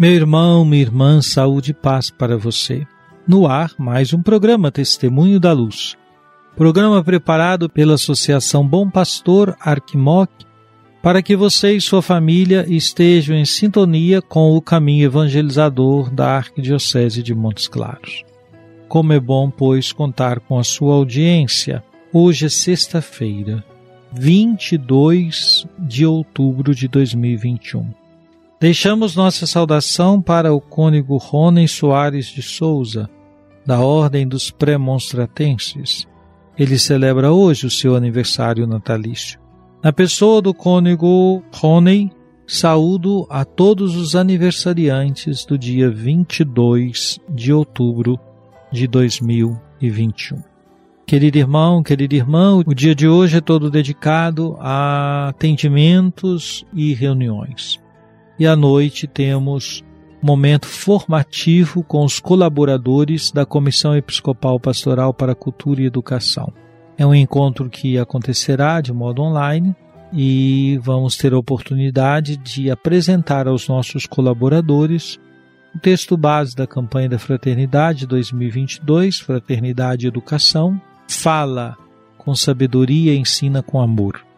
Meu irmão, minha irmã, saúde e paz para você. No ar, mais um programa Testemunho da Luz. Programa preparado pela Associação Bom Pastor Arquimoc para que você e sua família estejam em sintonia com o caminho evangelizador da Arquidiocese de Montes Claros. Como é bom, pois, contar com a sua audiência. Hoje é sexta-feira, 22 de outubro de 2021. Deixamos nossa saudação para o cônego Rônen Soares de Souza, da Ordem dos Premonstratenses. Ele celebra hoje o seu aniversário natalício. Na pessoa do cônego Rônen, saúdo a todos os aniversariantes do dia 22 de outubro de 2021. Querido irmão, querida irmã, o dia de hoje é todo dedicado a atendimentos e reuniões e à noite temos momento formativo com os colaboradores da Comissão Episcopal Pastoral para Cultura e Educação. É um encontro que acontecerá de modo online e vamos ter a oportunidade de apresentar aos nossos colaboradores o texto base da campanha da Fraternidade 2022, Fraternidade e Educação, fala com sabedoria ensina com amor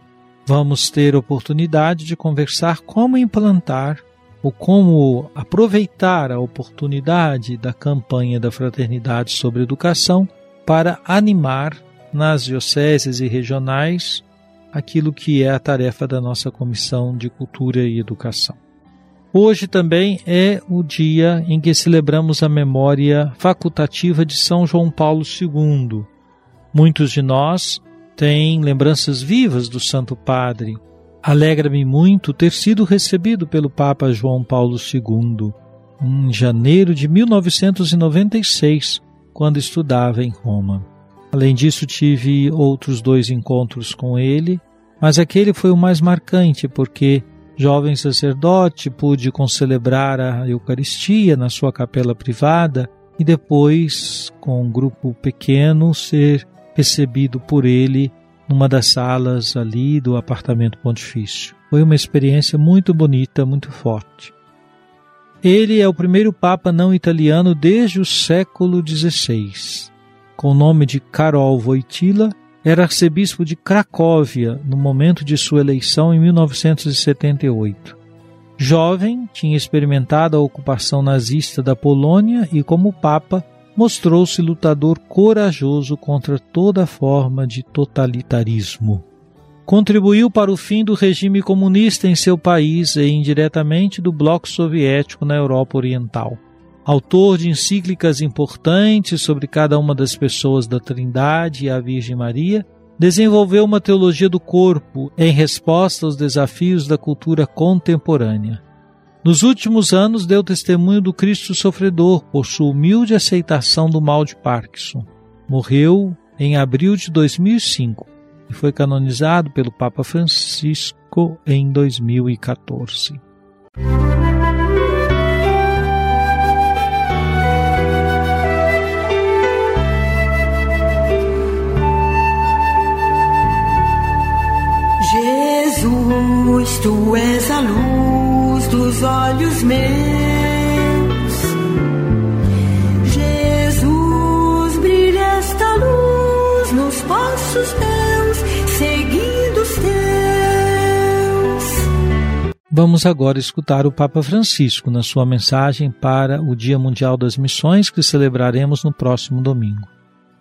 vamos ter oportunidade de conversar como implantar ou como aproveitar a oportunidade da campanha da Fraternidade sobre Educação para animar nas dioceses e regionais aquilo que é a tarefa da nossa Comissão de Cultura e Educação. Hoje também é o dia em que celebramos a memória facultativa de São João Paulo II. Muitos de nós tem lembranças vivas do Santo Padre. Alegra-me muito ter sido recebido pelo Papa João Paulo II em janeiro de 1996, quando estudava em Roma. Além disso, tive outros dois encontros com ele, mas aquele foi o mais marcante porque, jovem sacerdote, pude concelebrar a Eucaristia na sua capela privada e depois, com um grupo pequeno, ser recebido por ele numa das salas ali do apartamento pontifício. Foi uma experiência muito bonita, muito forte. Ele é o primeiro Papa não italiano desde o século XVI. Com o nome de Karol Wojtyla, era arcebispo de Cracóvia no momento de sua eleição em 1978. Jovem, tinha experimentado a ocupação nazista da Polônia e, como Papa, mostrou-se lutador corajoso contra toda forma de totalitarismo. Contribuiu para o fim do regime comunista em seu país e indiretamente do bloco soviético na Europa Oriental. Autor de encíclicas importantes sobre cada uma das pessoas da Trindade e a Virgem Maria, desenvolveu uma teologia do corpo em resposta aos desafios da cultura contemporânea. Nos últimos anos, deu testemunho do Cristo sofredor por sua humilde aceitação do mal de Parkinson. Morreu em abril de 2005 e foi canonizado pelo Papa Francisco em 2014. Jesus, tu és dos olhos meus. Jesus, brilha esta luz nos passos teus, seguindo os teus. Vamos agora escutar o Papa Francisco na sua mensagem para o Dia Mundial das Missões que celebraremos no próximo domingo.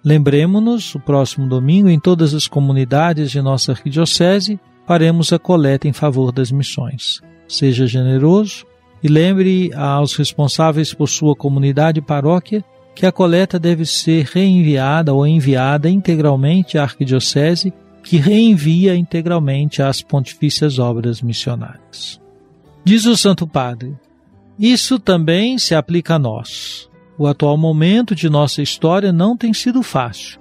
Lembremos-nos, o próximo domingo, em todas as comunidades de nossa arquidiocese, faremos a coleta em favor das missões. Seja generoso e lembre aos responsáveis por sua comunidade e paróquia que a coleta deve ser reenviada ou enviada integralmente à arquidiocese, que reenvia integralmente às pontifícias obras missionárias. Diz o Santo Padre: Isso também se aplica a nós. O atual momento de nossa história não tem sido fácil.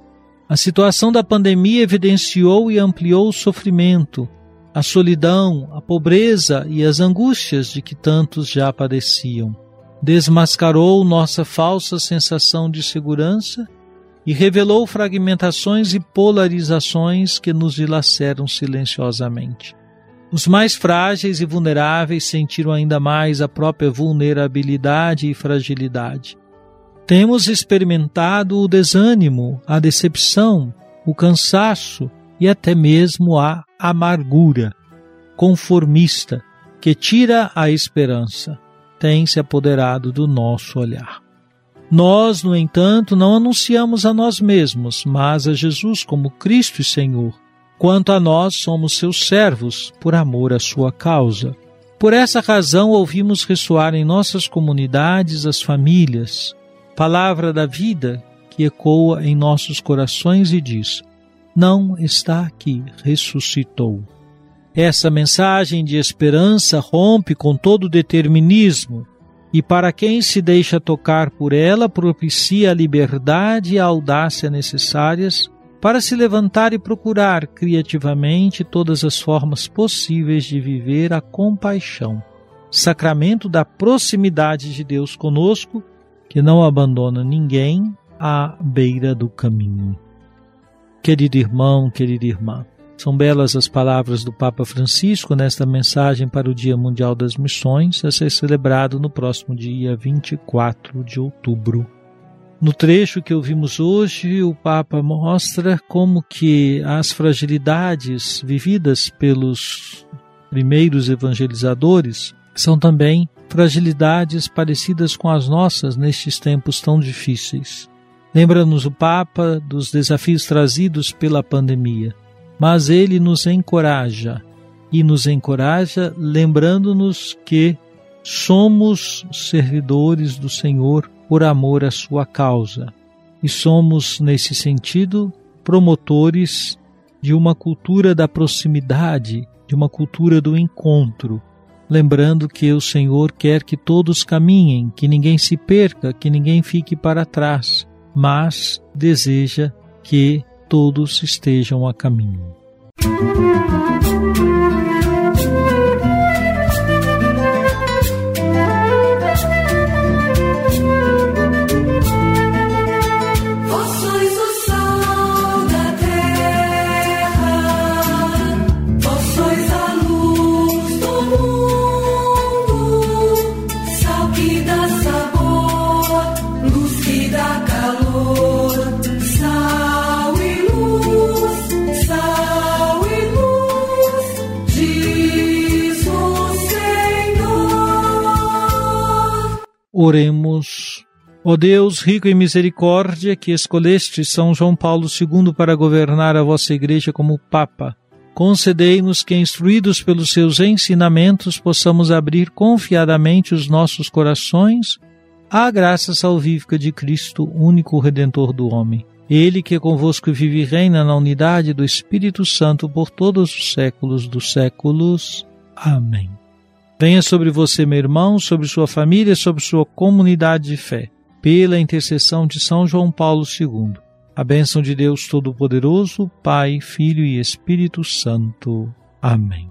A situação da pandemia evidenciou e ampliou o sofrimento, a solidão, a pobreza e as angústias de que tantos já padeciam. Desmascarou nossa falsa sensação de segurança e revelou fragmentações e polarizações que nos dilaceram silenciosamente. Os mais frágeis e vulneráveis sentiram ainda mais a própria vulnerabilidade e fragilidade. Temos experimentado o desânimo, a decepção, o cansaço e até mesmo a amargura conformista que tira a esperança tem se apoderado do nosso olhar. Nós, no entanto, não anunciamos a nós mesmos, mas a Jesus como Cristo e Senhor. Quanto a nós, somos seus servos por amor à sua causa. Por essa razão, ouvimos ressoar em nossas comunidades as famílias, palavra da vida que ecoa em nossos corações e diz: Não está aqui, ressuscitou. Essa mensagem de esperança rompe com todo determinismo e, para quem se deixa tocar por ela, propicia a liberdade e a audácia necessárias para se levantar e procurar criativamente todas as formas possíveis de viver a compaixão, sacramento da proximidade de Deus conosco, que não abandona ninguém à beira do caminho. Querido irmão, querida irmã, são belas as palavras do Papa Francisco nesta mensagem para o Dia Mundial das Missões, a ser celebrado no próximo dia 24 de outubro. No trecho que ouvimos hoje, o Papa mostra como que as fragilidades vividas pelos primeiros evangelizadores são também fragilidades parecidas com as nossas nestes tempos tão difíceis. Lembra-nos o Papa dos desafios trazidos pela pandemia. Mas ele nos encoraja e nos encoraja lembrando-nos que somos servidores do Senhor por amor à sua causa e somos, nesse sentido, promotores de uma cultura da proximidade, de uma cultura do encontro, lembrando que o Senhor quer que todos caminhem, que ninguém se perca, que ninguém fique para trás, mas deseja que todos estejam a caminho. Música Oremos. Ó Deus, rico em misericórdia, que escolheste São João Paulo II para governar a vossa Igreja como Papa, concedei-nos que, instruídos pelos seus ensinamentos, possamos abrir confiadamente os nossos corações à graça salvífica de Cristo, único Redentor do homem. Ele que convosco vive e reina na unidade do Espírito Santo por todos os séculos dos séculos. Amém. Venha sobre você, meu irmão, sobre sua família, sobre sua comunidade de fé, pela intercessão de São João Paulo II. A bênção de Deus Todo-Poderoso, Pai, Filho e Espírito Santo. Amém.